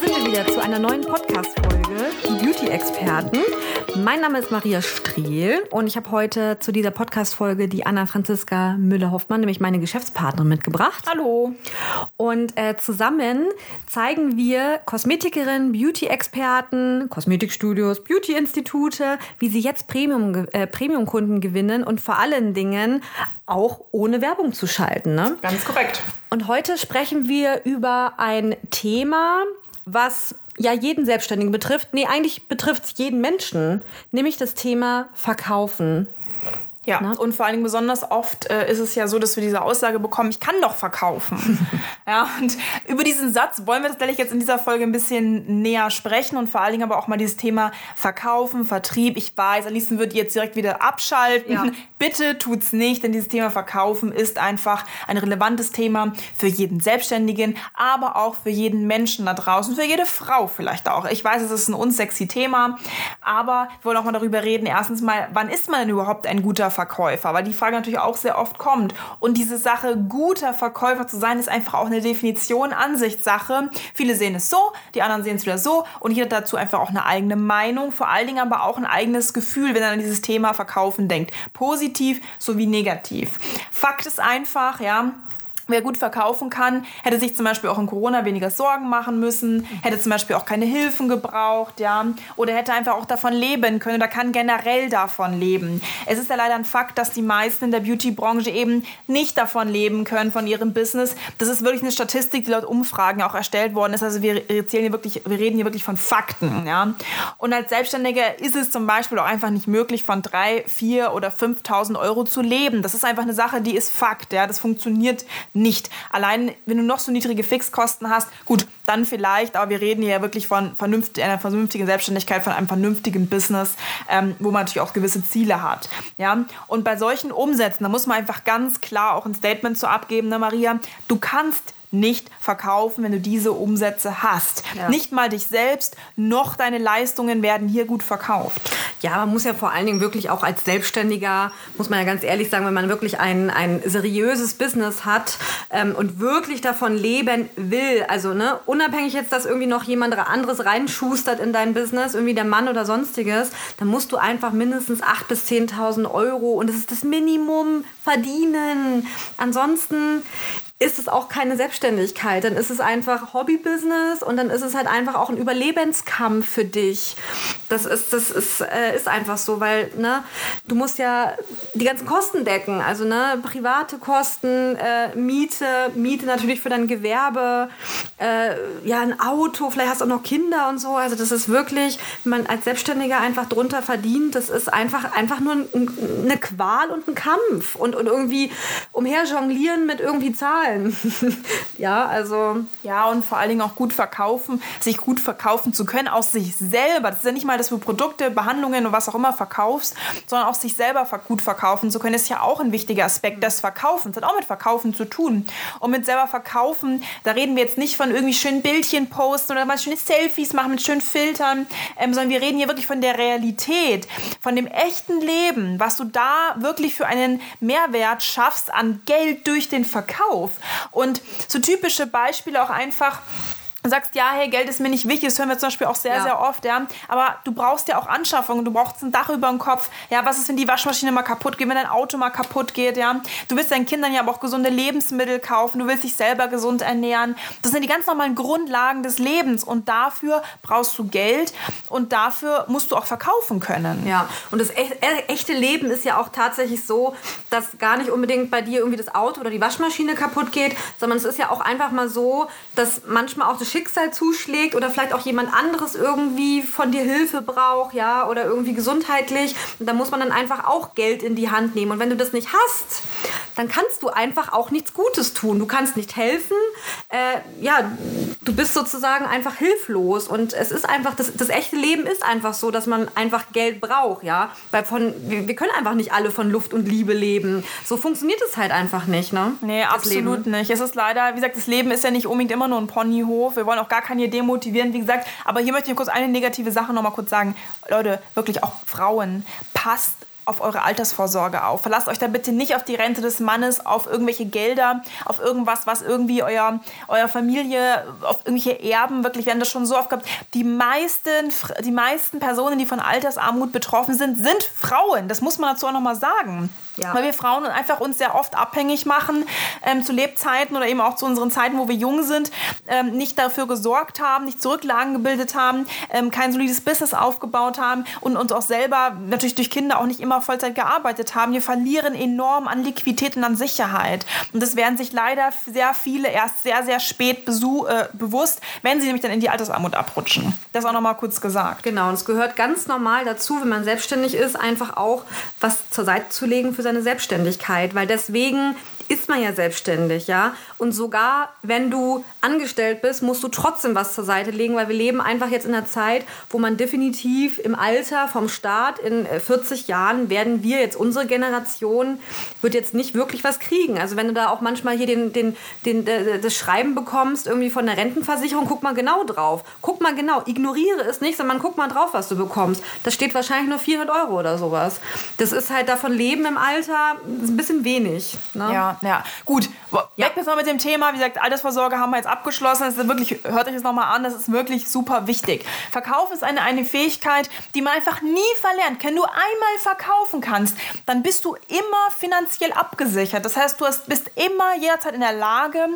Da sind wir wieder zu einer neuen Podcast-Folge, die Beauty-Experten. Mein Name ist Maria Strehl und ich habe heute zu dieser Podcast-Folge die Anna Franziska Müller-Hoffmann, nämlich meine Geschäftspartnerin, mitgebracht. Hallo. Und äh, zusammen zeigen wir Kosmetikerinnen, Beauty-Experten, Kosmetikstudios, Beauty-Institute, wie sie jetzt Premium, äh, Premium-Kunden gewinnen und vor allen Dingen auch ohne Werbung zu schalten. Ne? Ganz korrekt. Und heute sprechen wir über ein Thema, was ja jeden Selbstständigen betrifft. Nee, eigentlich betrifft es jeden Menschen, nämlich das Thema Verkaufen. Ja, Na? und vor allen Dingen besonders oft äh, ist es ja so, dass wir diese Aussage bekommen, ich kann doch verkaufen. ja, und über diesen Satz wollen wir tatsächlich jetzt in dieser Folge ein bisschen näher sprechen und vor allen Dingen aber auch mal dieses Thema Verkaufen, Vertrieb. Ich weiß, am liebsten würde ich jetzt direkt wieder abschalten. Ja. Bitte tut's nicht, denn dieses Thema Verkaufen ist einfach ein relevantes Thema für jeden Selbstständigen, aber auch für jeden Menschen da draußen, für jede Frau vielleicht auch. Ich weiß, es ist ein unsexy Thema, aber wir wollen auch mal darüber reden. Erstens mal, wann ist man denn überhaupt ein guter Verkäufer? Weil die Frage natürlich auch sehr oft kommt. Und diese Sache, guter Verkäufer zu sein, ist einfach auch eine Definition, Ansichtssache. Viele sehen es so, die anderen sehen es wieder so und jeder dazu einfach auch eine eigene Meinung, vor allen Dingen aber auch ein eigenes Gefühl, wenn er an dieses Thema Verkaufen denkt. Positiv sowie negativ. Fakt ist einfach, ja, Wer gut verkaufen kann, hätte sich zum Beispiel auch in Corona weniger Sorgen machen müssen, hätte zum Beispiel auch keine Hilfen gebraucht, ja, oder hätte einfach auch davon leben können oder kann generell davon leben. Es ist ja leider ein Fakt, dass die meisten in der Beauty-Branche eben nicht davon leben können, von ihrem Business. Das ist wirklich eine Statistik, die laut Umfragen auch erstellt worden ist. Also wir, erzählen hier wirklich, wir reden hier wirklich von Fakten, ja. Und als Selbstständiger ist es zum Beispiel auch einfach nicht möglich, von drei, vier oder 5.000 Euro zu leben. Das ist einfach eine Sache, die ist Fakt, ja. Das funktioniert nicht. Allein, wenn du noch so niedrige Fixkosten hast, gut, dann vielleicht, aber wir reden hier wirklich von vernünftig, einer vernünftigen Selbstständigkeit, von einem vernünftigen Business, ähm, wo man natürlich auch gewisse Ziele hat. Ja? Und bei solchen Umsätzen, da muss man einfach ganz klar auch ein Statement zu abgeben, ne, Maria, du kannst nicht verkaufen, wenn du diese Umsätze hast. Ja. Nicht mal dich selbst, noch deine Leistungen werden hier gut verkauft. Ja, man muss ja vor allen Dingen wirklich auch als Selbstständiger, muss man ja ganz ehrlich sagen, wenn man wirklich ein, ein seriöses Business hat ähm, und wirklich davon leben will, also ne, unabhängig jetzt, dass irgendwie noch jemand anderes reinschustert in dein Business, irgendwie der Mann oder sonstiges, dann musst du einfach mindestens 8.000 bis 10.000 Euro und das ist das Minimum verdienen. Ansonsten ist es auch keine Selbstständigkeit. Dann ist es einfach Hobbybusiness und dann ist es halt einfach auch ein Überlebenskampf für dich. Das ist, das ist, äh, ist einfach so, weil ne, du musst ja die ganzen Kosten decken. Also ne, private Kosten, äh, Miete, Miete natürlich für dein Gewerbe, äh, ja, ein Auto, vielleicht hast du auch noch Kinder und so. Also das ist wirklich, wenn man als Selbstständiger einfach drunter verdient, das ist einfach, einfach nur ein, eine Qual und ein Kampf. Und, und irgendwie umher jonglieren mit irgendwie Zahlen zahlen. ja, also. Ja, und vor allen Dingen auch gut verkaufen, sich gut verkaufen zu können, aus sich selber. Das ist ja nicht mal, dass du Produkte, Behandlungen und was auch immer verkaufst, sondern auch sich selber gut verkaufen zu können, ist ja auch ein wichtiger Aspekt des Verkaufens. Das hat auch mit Verkaufen zu tun. Und mit selber verkaufen, da reden wir jetzt nicht von irgendwie schönen Bildchen posten oder mal schöne Selfies machen mit schönen Filtern, ähm, sondern wir reden hier wirklich von der Realität, von dem echten Leben, was du da wirklich für einen Mehrwert schaffst an Geld durch den Verkauf. Und so typische Beispiele auch einfach, sagst, ja, hey, Geld ist mir nicht wichtig, das hören wir zum Beispiel auch sehr, ja. sehr oft, ja. Aber du brauchst ja auch Anschaffungen, du brauchst ein Dach über dem Kopf. Ja, was ist, wenn die Waschmaschine mal kaputt geht, wenn dein Auto mal kaputt geht, ja. Du willst deinen Kindern ja aber auch gesunde Lebensmittel kaufen, du willst dich selber gesund ernähren. Das sind die ganz normalen Grundlagen des Lebens und dafür brauchst du Geld und dafür musst du auch verkaufen können. Ja, und das e-, echte Leben ist ja auch tatsächlich so, dass gar nicht unbedingt bei dir irgendwie das Auto oder die Waschmaschine kaputt geht, sondern es ist ja auch einfach mal so, dass manchmal auch das Schicksal zuschlägt oder vielleicht auch jemand anderes irgendwie von dir Hilfe braucht, ja, oder irgendwie gesundheitlich. Und da muss man dann einfach auch Geld in die Hand nehmen. Und wenn du das nicht hast, dann kannst du einfach auch nichts Gutes tun. Du kannst nicht helfen. Äh, ja, du bist sozusagen einfach hilflos. Und es ist einfach, das, das echte Leben ist einfach so, dass man einfach Geld braucht, ja. Weil von, wir, können einfach nicht alle von Luft und Liebe leben. So funktioniert es halt einfach nicht, ne? Nee, das absolut Leben. nicht. Es ist leider, wie gesagt, das Leben ist ja nicht unbedingt immer nur ein Ponyhof. Wir wollen auch gar keine demotivieren, wie gesagt. Aber hier möchte ich kurz eine negative Sache noch mal kurz sagen. Leute, wirklich auch Frauen, passt auf eure Altersvorsorge auf. Verlasst euch da bitte nicht auf die Rente des Mannes, auf irgendwelche Gelder, auf irgendwas, was irgendwie euer, euer Familie, auf irgendwelche Erben, wirklich, wir haben das schon so oft gehabt. Die meisten, die meisten Personen, die von Altersarmut betroffen sind, sind Frauen. Das muss man dazu auch nochmal sagen. Ja. Weil wir Frauen einfach uns sehr oft abhängig machen, ähm, zu Lebzeiten oder eben auch zu unseren Zeiten, wo wir jung sind, ähm, nicht dafür gesorgt haben, nicht Zurücklagen gebildet haben, ähm, kein solides Business aufgebaut haben und uns auch selber natürlich durch Kinder auch nicht immer Vollzeit gearbeitet haben. Wir verlieren enorm an Liquidität und an Sicherheit. Und das werden sich leider sehr viele erst sehr, sehr spät äh, bewusst, wenn sie nämlich dann in die Altersarmut abrutschen. Das auch nochmal kurz gesagt. Genau, und es gehört ganz normal dazu, wenn man selbstständig ist, einfach auch was zur Seite zu legen für seine Selbstständigkeit, weil deswegen ist man ja selbstständig, ja. Und sogar wenn du angestellt bist, musst du trotzdem was zur Seite legen, weil wir leben einfach jetzt in einer Zeit, wo man definitiv im Alter vom Staat in 40 äh, Jahren werden wir jetzt, unsere Generation, wird jetzt nicht wirklich was kriegen. Also wenn du da auch manchmal hier den, den, den, das Schreiben bekommst, irgendwie von der Rentenversicherung, guck mal genau drauf. Guck mal genau, ignoriere es nicht, sondern guck mal drauf, was du bekommst. Das steht wahrscheinlich nur 400 Euro oder sowas. Das ist halt davon Leben im Alter ein bisschen wenig. Ne? Ja, ja. Gut, weg ja. jetzt mal mit dem Thema. Wie gesagt, Altersvorsorge haben wir jetzt abgeschlossen. Das ist wirklich, hört euch das nochmal an, das ist wirklich super wichtig. Verkauf ist eine, eine Fähigkeit, die man einfach nie verlernt. Wenn du einmal verkaufen kannst, dann bist du immer finanziell abgesichert. Das heißt, du hast, bist immer jederzeit in der Lage,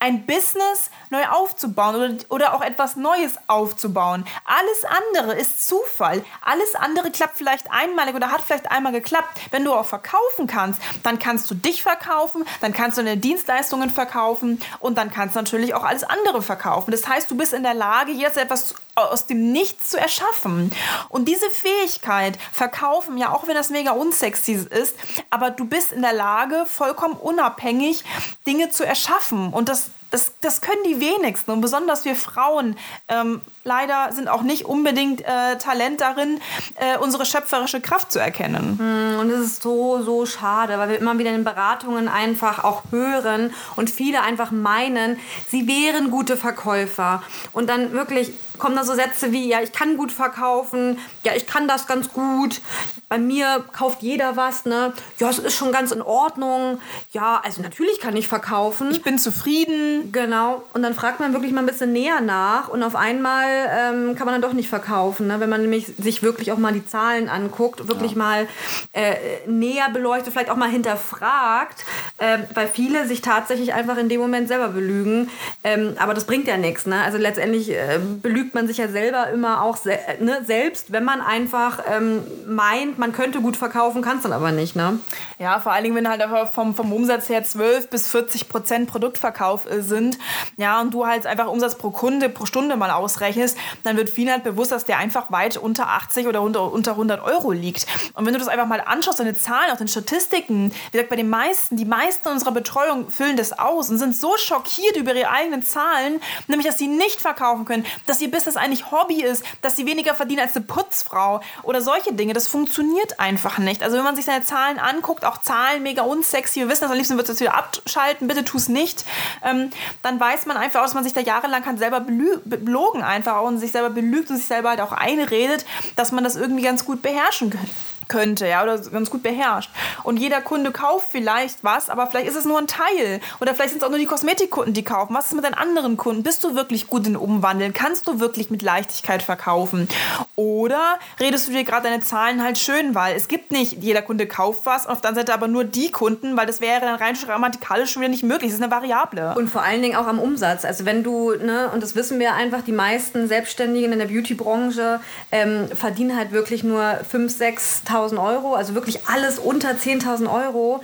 ein Business neu aufzubauen oder, oder auch etwas Neues aufzubauen. Alles andere ist Zufall. Alles andere klappt vielleicht einmalig oder hat vielleicht einmal geklappt. Wenn du auch verkaufen kannst, dann kannst du dich verkaufen, dann kannst du deine Dienstleistungen verkaufen und dann kannst du natürlich auch alles andere verkaufen. Das heißt, du bist in der Lage, jetzt etwas aus dem Nichts zu erschaffen. Und diese Fähigkeit, verkaufen, ja, auch wenn das mega unsexy ist, aber du bist in der Lage, vollkommen unabhängig Dinge zu erschaffen. Und das das, das können die wenigsten und besonders wir Frauen ähm, leider sind auch nicht unbedingt äh, Talent darin, äh, unsere schöpferische Kraft zu erkennen. Hm, und es ist so, so schade, weil wir immer wieder in den Beratungen einfach auch hören und viele einfach meinen, sie wären gute Verkäufer. Und dann wirklich kommen da so Sätze wie, ja, ich kann gut verkaufen, ja, ich kann das ganz gut, bei mir kauft jeder was, ne? Ja, es ist schon ganz in Ordnung. Ja, also natürlich kann ich verkaufen. Ich bin zufrieden. Genau. Und dann fragt man wirklich mal ein bisschen näher nach und auf einmal ähm, kann man dann doch nicht verkaufen, ne? wenn man nämlich sich wirklich auch mal die Zahlen anguckt, wirklich ja. mal äh, näher beleuchtet, vielleicht auch mal hinterfragt, äh, weil viele sich tatsächlich einfach in dem Moment selber belügen. Ähm, aber das bringt ja nichts. Ne? Also letztendlich äh, belügt man sich ja selber immer auch se ne? selbst, wenn man einfach ähm, meint, man könnte gut verkaufen, kann es dann aber nicht, ne? Ja, vor allen Dingen, wenn halt vom, vom Umsatz her 12 bis 40 Prozent Produktverkauf äh, sind, ja, und du halt einfach Umsatz pro Kunde, pro Stunde mal ausrechnest, dann wird vielen halt bewusst, dass der einfach weit unter 80 oder unter, unter 100 Euro liegt. Und wenn du das einfach mal anschaust, deine Zahlen, auch den Statistiken, wie gesagt, bei den meisten, die meisten unserer Betreuung füllen das aus und sind so schockiert über ihre eigenen Zahlen, nämlich, dass sie nicht verkaufen können, dass ihr Business eigentlich Hobby ist, dass sie weniger verdienen als eine Putzfrau oder solche Dinge. Das funktioniert einfach nicht. Also wenn man sich seine Zahlen anguckt, auch Zahlen mega unsexy, wir wissen das, am liebsten wird es wieder abschalten, bitte tu es nicht, ähm, dann weiß man einfach, dass man sich da jahrelang hat selber belogen einfach und sich selber belügt und sich selber halt auch einredet, dass man das irgendwie ganz gut beherrschen könnte könnte, ja, oder ganz gut beherrscht. Und jeder Kunde kauft vielleicht was, aber vielleicht ist es nur ein Teil. Oder vielleicht sind es auch nur die Kosmetikkunden, die kaufen. Was ist mit deinen anderen Kunden? Bist du wirklich gut in Umwandeln? Kannst du wirklich mit Leichtigkeit verkaufen? Oder redest du dir gerade deine Zahlen halt schön, weil es gibt nicht, jeder Kunde kauft was und auf der anderen Seite aber nur die Kunden, weil das wäre dann rein grammatikalisch schon wieder nicht möglich. Das ist eine Variable. Und vor allen Dingen auch am Umsatz. Also wenn du, ne, und das wissen wir einfach, die meisten Selbstständigen in der Beauty-Branche ähm, verdienen halt wirklich nur 5.000, 6.000 10.000 Euro, also wirklich alles unter 10.000 Euro,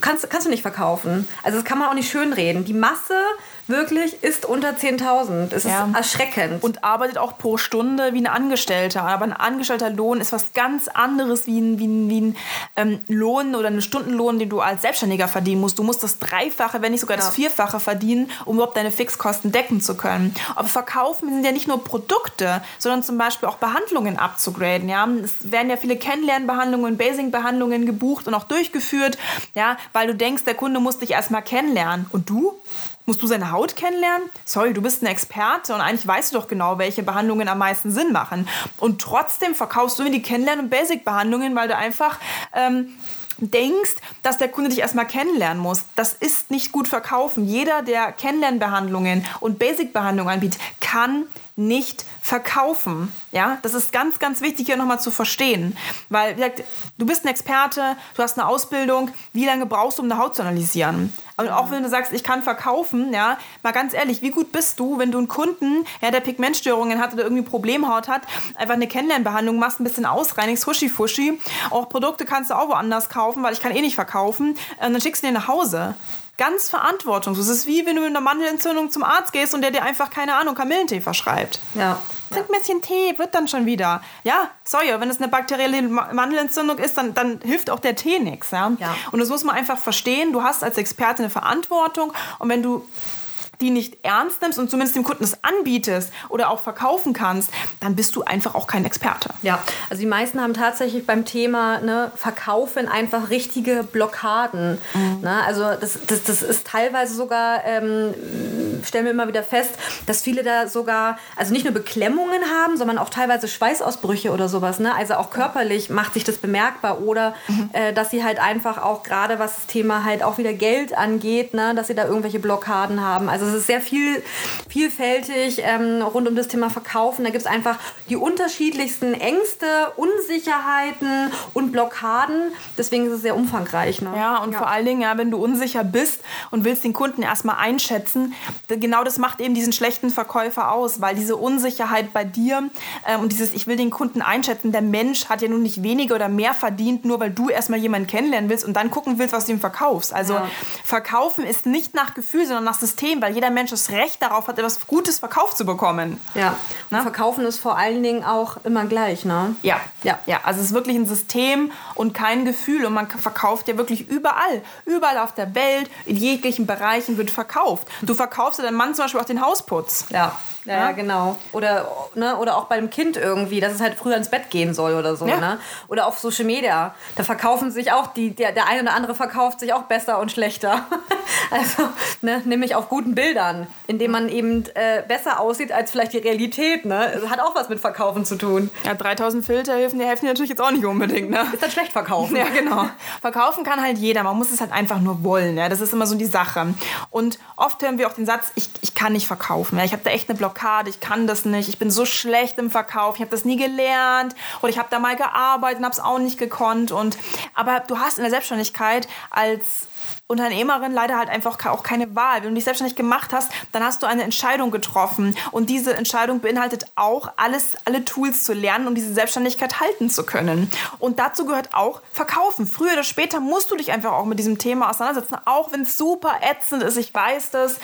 kannst, kannst du nicht verkaufen. Also das kann man auch nicht schönreden. Die Masse wirklich ist unter 10.000. Es Ja. ist erschreckend. und arbeitet auch pro Stunde wie ein Angestellter. Aber ein angestellter Lohn ist was ganz anderes wie ein, wie ein, wie ein ähm, Lohn oder einen Stundenlohn, den du als Selbstständiger verdienen musst. Du musst das Dreifache, wenn nicht sogar das Ja. Vierfache verdienen, um überhaupt deine Fixkosten decken zu können. Aber verkaufen sind ja nicht nur Produkte, sondern zum Beispiel auch Behandlungen abzugraden. Ja? Es werden ja viele Kennenlernbehandlungen, Basing-Behandlungen gebucht und auch durchgeführt, ja? weil du denkst, der Kunde muss dich erstmal kennenlernen. Und du? Musst du seine Haut kennenlernen? Sorry, du bist ein Experte und eigentlich weißt du doch genau, welche Behandlungen am meisten Sinn machen. Und trotzdem verkaufst du mir die Kennenlern- und Basic-Behandlungen, weil du einfach ähm, denkst, dass der Kunde dich erstmal kennenlernen muss. Das ist nicht gut verkaufen. Jeder, der Kennenlernbehandlungen und Basic-Behandlungen anbietet, kann nicht verkaufen. Ja, das ist ganz, ganz wichtig hier nochmal zu verstehen. Weil, wie gesagt, du bist ein Experte, du hast eine Ausbildung. Wie lange brauchst du, um eine Haut zu analysieren? Und auch wenn du sagst, ich kann verkaufen, ja, mal ganz ehrlich, wie gut bist du, wenn du einen Kunden, ja, der Pigmentstörungen hat oder irgendwie Problemhaut hat, einfach eine Kennenlernbehandlung machst, ein bisschen ausreinigst, huschi-fuschi. Auch Produkte kannst du auch woanders kaufen, weil ich kann eh nicht verkaufen. Und dann schickst du den nach Hause. Ganz verantwortungslos. Es ist wie wenn du mit einer Mandelentzündung zum Arzt gehst und der dir einfach, keine Ahnung, Kamillentee verschreibt. ja. Trink ein bisschen Tee, wird dann schon wieder. Ja, sorry, wenn es eine bakterielle Ma- Mandelentzündung ist, dann, dann hilft auch der Tee nichts. Ja? Ja. Und das muss man einfach verstehen. Du hast als Experte eine Verantwortung und wenn du die nicht ernst nimmst und zumindest dem Kunden das anbietest oder auch verkaufen kannst, dann bist du einfach auch kein Experte. Ja, also die meisten haben tatsächlich beim Thema ne, Verkaufen einfach richtige Blockaden. Ne? Also das, das, das ist teilweise sogar, ähm, stellen wir immer wieder fest, dass viele da sogar, also nicht nur Beklemmungen haben, sondern auch teilweise Schweißausbrüche oder sowas. Ne? Also auch körperlich macht sich das bemerkbar oder äh, dass sie halt einfach auch gerade was das Thema halt auch wieder Geld angeht, ne? dass sie da irgendwelche Blockaden haben. Also es ist sehr viel, vielfältig ähm, rund um das Thema Verkaufen. Da gibt es einfach die unterschiedlichsten Ängste, Unsicherheiten und Blockaden. Deswegen ist es sehr umfangreich. Ne? Ja, und vor allen Dingen, ja, wenn du unsicher bist und willst den Kunden erstmal einschätzen, genau das macht eben diesen schlechten Verkäufer aus, weil diese Unsicherheit bei dir ähm, und dieses, ich will den Kunden einschätzen, der Mensch hat ja nun nicht weniger oder mehr verdient, nur weil du erstmal jemanden kennenlernen willst und dann gucken willst, was du ihm verkaufst. Also Ja. verkaufen ist nicht nach Gefühl, sondern nach System, weil jeder Mensch das Recht darauf hat, etwas Gutes verkauft zu bekommen. Ja. Und Verkaufen ist vor allen Dingen auch immer gleich. Ne? Ja, Ja. ja. Also es ist wirklich ein System und kein Gefühl. Und man verkauft ja wirklich überall. Überall auf der Welt, in jeglichen Bereichen wird verkauft. Du verkaufst ja deinem Mann zum Beispiel auch den Hausputz. Ja. Ja, ja, genau. Oder, ne, oder auch beim Kind irgendwie, dass es halt früher ins Bett gehen soll oder so. Ja. Ne? Oder auf Social Media. Da verkaufen sich auch, die, der, der eine oder andere verkauft sich auch besser und schlechter. also, ne, nämlich auf guten Bildern, indem man eben äh, besser aussieht als vielleicht die Realität. Ne? Das hat auch was mit Verkaufen zu tun. Ja, 3000 Filter helfen, die helfen dir natürlich jetzt auch nicht unbedingt. Ne? Ist dann schlecht verkaufen. Ja, genau. Verkaufen kann halt jeder. Man muss es halt einfach nur wollen. Ja? Das ist immer so die Sache. Und oft hören wir auch den Satz, ich, ich kann nicht verkaufen. Ja? Ich habe da echt eine Blockade, ich kann das nicht. Ich bin so schlecht im Verkauf. Ich habe das nie gelernt. Oder ich habe da mal gearbeitet und habe es auch nicht gekonnt. Und, aber du hast in der Selbstständigkeit als Unternehmerin leider halt einfach auch keine Wahl. Wenn du dich selbstständig gemacht hast, dann hast du eine Entscheidung getroffen. Und diese Entscheidung beinhaltet auch, alles, alle Tools zu lernen, um diese Selbstständigkeit halten zu können. Und dazu gehört auch Verkaufen. Früher oder später musst du dich einfach auch mit diesem Thema auseinandersetzen, auch wenn es super ätzend ist, ich weiß das.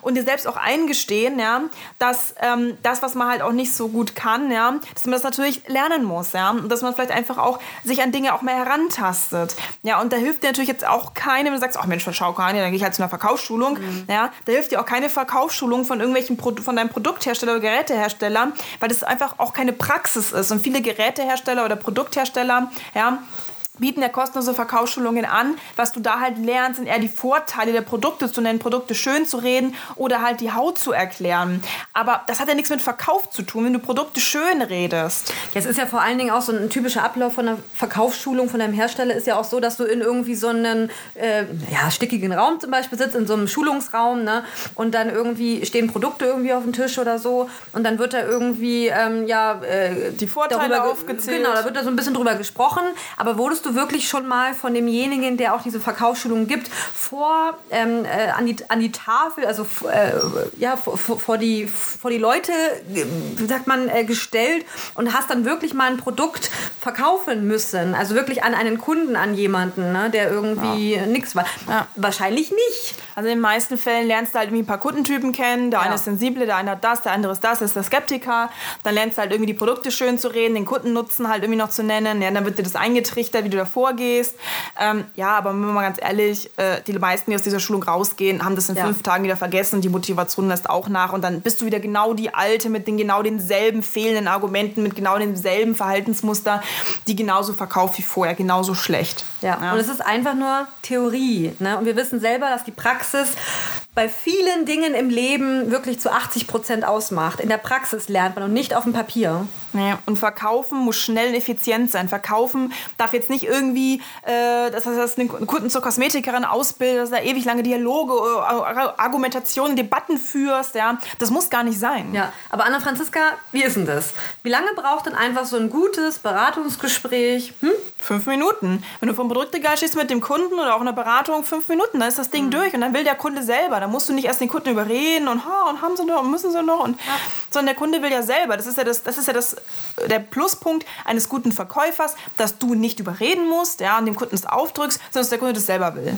Und dir selbst auch eingestehen, ja, dass ähm, das, was man halt auch nicht so gut kann, ja, dass man das natürlich lernen muss, ja. Und dass man vielleicht einfach auch sich an Dinge auch mehr herantastet. Ja, und da hilft dir natürlich jetzt auch keine, wenn du sagst, ach Mensch, schau gar nicht, dann gehe ich halt zu einer Verkaufsschulung. Ja, da hilft dir auch keine Verkaufsschulung von irgendwelchen Pro von deinem Produkthersteller oder Gerätehersteller, weil das einfach auch keine Praxis ist. Und viele Gerätehersteller oder Produkthersteller, ja, bieten ja kostenlose Verkaufsschulungen an. Was du da halt lernst, sind eher die Vorteile der Produkte zu nennen, Produkte schön zu reden oder halt die Haut zu erklären. Aber das hat ja nichts mit Verkauf zu tun, wenn du Produkte schön redest. Es ist ja vor allen Dingen auch so ein typischer Ablauf von einer Verkaufsschulung von einem Hersteller ist ja auch so, dass du in irgendwie so einen äh, ja, stickigen Raum zum Beispiel sitzt, in so einem Schulungsraum, ne? Und dann irgendwie stehen Produkte irgendwie auf dem Tisch oder so und dann wird da irgendwie ähm, ja äh, Die Vorteile aufgezählt. Genau, da wird da so ein bisschen drüber gesprochen. Aber wurdest du wirklich schon mal von demjenigen, der auch diese Verkaufsschulung gibt, vor ähm, äh, an, die, an die Tafel, also äh, ja, vor, vor die, vor die Leute, wie sagt man, äh, gestellt und hast dann wirklich mal ein Produkt verkaufen müssen? Also wirklich an einen Kunden, an jemanden, ne, der irgendwie nix war. Ja. Wahrscheinlich nicht. Also in den meisten Fällen lernst du halt irgendwie ein paar Kundentypen kennen. Der Ja. eine ist sensible, der eine hat das, der andere ist das, ist der Skeptiker. Dann lernst du halt irgendwie die Produkte schön zu reden, den Kundennutzen halt irgendwie noch zu nennen. Ja, dann wird dir das eingetrichtert, wie du da vorgehst. Ähm, ja, aber wenn wir mal ganz ehrlich, äh, die meisten, die aus dieser Schulung rausgehen, haben das in Ja. fünf Tagen wieder vergessen und die Motivation lässt auch nach. Und dann bist du wieder genau die Alte mit den genau denselben fehlenden Argumenten, mit genau demselben Verhaltensmuster, die genauso verkauft wie vorher, genauso schlecht. Ja. und es ist einfach nur Theorie. Ne? Und wir wissen selber, dass die Praxis bei vielen Dingen im Leben wirklich zu 80 Prozent ausmacht. In der Praxis lernt man und nicht auf dem Papier. Nee, und verkaufen muss schnell und effizient sein. Verkaufen darf jetzt nicht irgendwie, äh, dass das einen Kunden zur Kosmetikerin ausbildet, dass du da ewig lange Dialoge, äh, Argumentationen, Debatten führst. Ja, das muss gar nicht sein. Ja, aber Anna Franziska, wie ist denn das? Wie lange braucht denn einfach so ein gutes Beratungsgespräch? Hm? Fünf Minuten. Wenn du vom Produktegal stehst mit dem Kunden oder auch in der Beratung, fünf Minuten, dann ist das Ding Mhm. durch und dann will der Kunde selber. Da musst du nicht erst den Kunden überreden und, ha, und haben sie noch und müssen sie noch. Und, Sondern der Kunde will ja selber. Das ist ja, das, das ist ja das, der Pluspunkt eines guten Verkäufers, dass du nicht überreden musst ja, und dem Kunden es aufdrückst, sondern dass der Kunde das selber will.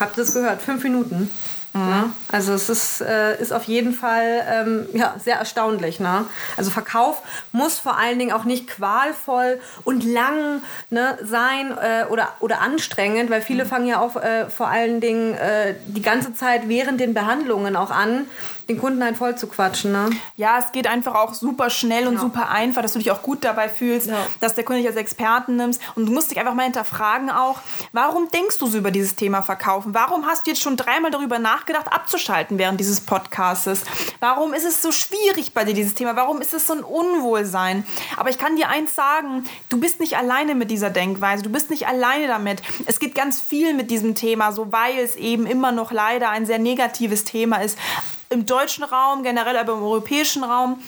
Habt ihr das gehört? Fünf Minuten. Mhm. Ne? Also es ist, äh, ist auf jeden Fall ähm, ja, sehr erstaunlich. Ne? Also Verkauf muss vor allen Dingen auch nicht qualvoll und lang ne, sein äh, oder, oder anstrengend, weil Mhm. viele fangen ja auch äh, vor allen Dingen äh, die ganze Zeit während den Behandlungen auch an, den Kunden halt voll zu quatschen. Ne? Ja, es geht einfach auch super schnell und super einfach, dass du dich auch gut dabei fühlst, Ja. dass der Kunde dich als Experten nimmst. Und du musst dich einfach mal hinterfragen auch, warum denkst du so über dieses Thema Verkaufen? Warum hast du jetzt schon dreimal darüber nachgedacht, abzuschalten während dieses Podcastes? Warum ist es so schwierig bei dir, dieses Thema? Warum ist es so ein Unwohlsein? Aber ich kann dir eins sagen, du bist nicht alleine mit dieser Denkweise, du bist nicht alleine damit. Es geht ganz viel mit diesem Thema, so weil es eben immer noch leider ein sehr negatives Thema ist. Im deutschen Raum, generell aber im europäischen Raum.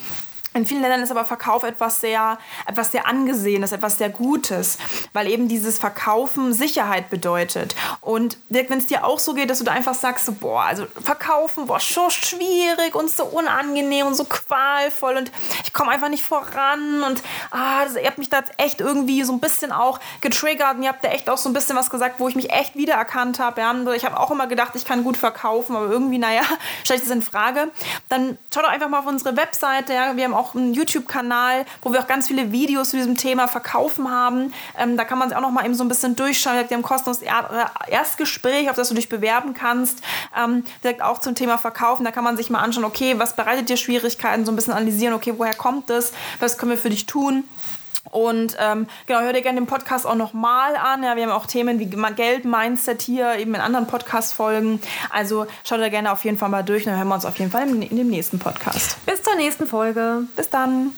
In vielen Ländern ist aber Verkauf etwas sehr, etwas sehr Angesehenes, etwas sehr Gutes, weil eben dieses Verkaufen Sicherheit bedeutet. Und Dirk, wenn es dir auch so geht, dass du da einfach sagst, so, boah, also Verkaufen, boah, so schwierig und so unangenehm und so qualvoll und ich komme einfach nicht voran und ah, das, ihr habt mich da echt irgendwie so ein bisschen auch getriggert und ihr habt da echt auch so ein bisschen was gesagt, wo ich mich echt wiedererkannt habe. Ja? Ich habe auch immer gedacht, ich kann gut verkaufen, aber irgendwie, naja, stelle ich das in Frage. Dann schau doch einfach mal auf unsere Webseite. Ja? Wir haben auch einen YouTube-Kanal, wo wir auch ganz viele Videos zu diesem Thema Verkaufen haben. Ähm, da kann man sich auch noch mal eben so ein bisschen durchschauen. Wir haben er äh, Erstgespräch, auf das du dich bewerben kannst. Ähm, direkt auch zum Thema Verkaufen. Da kann man sich mal anschauen, okay, was bereitet dir Schwierigkeiten? So ein bisschen analysieren, okay, woher kommt das? Was können wir für dich tun? Und ähm, genau, hör dir gerne den Podcast auch nochmal an. Ja, wir haben auch Themen wie Geld, Mindset hier, eben in anderen Podcast-Folgen. Also schau da gerne auf jeden Fall mal durch und dann hören wir uns auf jeden Fall in, in dem nächsten Podcast. Bis zur nächsten Folge. Bis dann.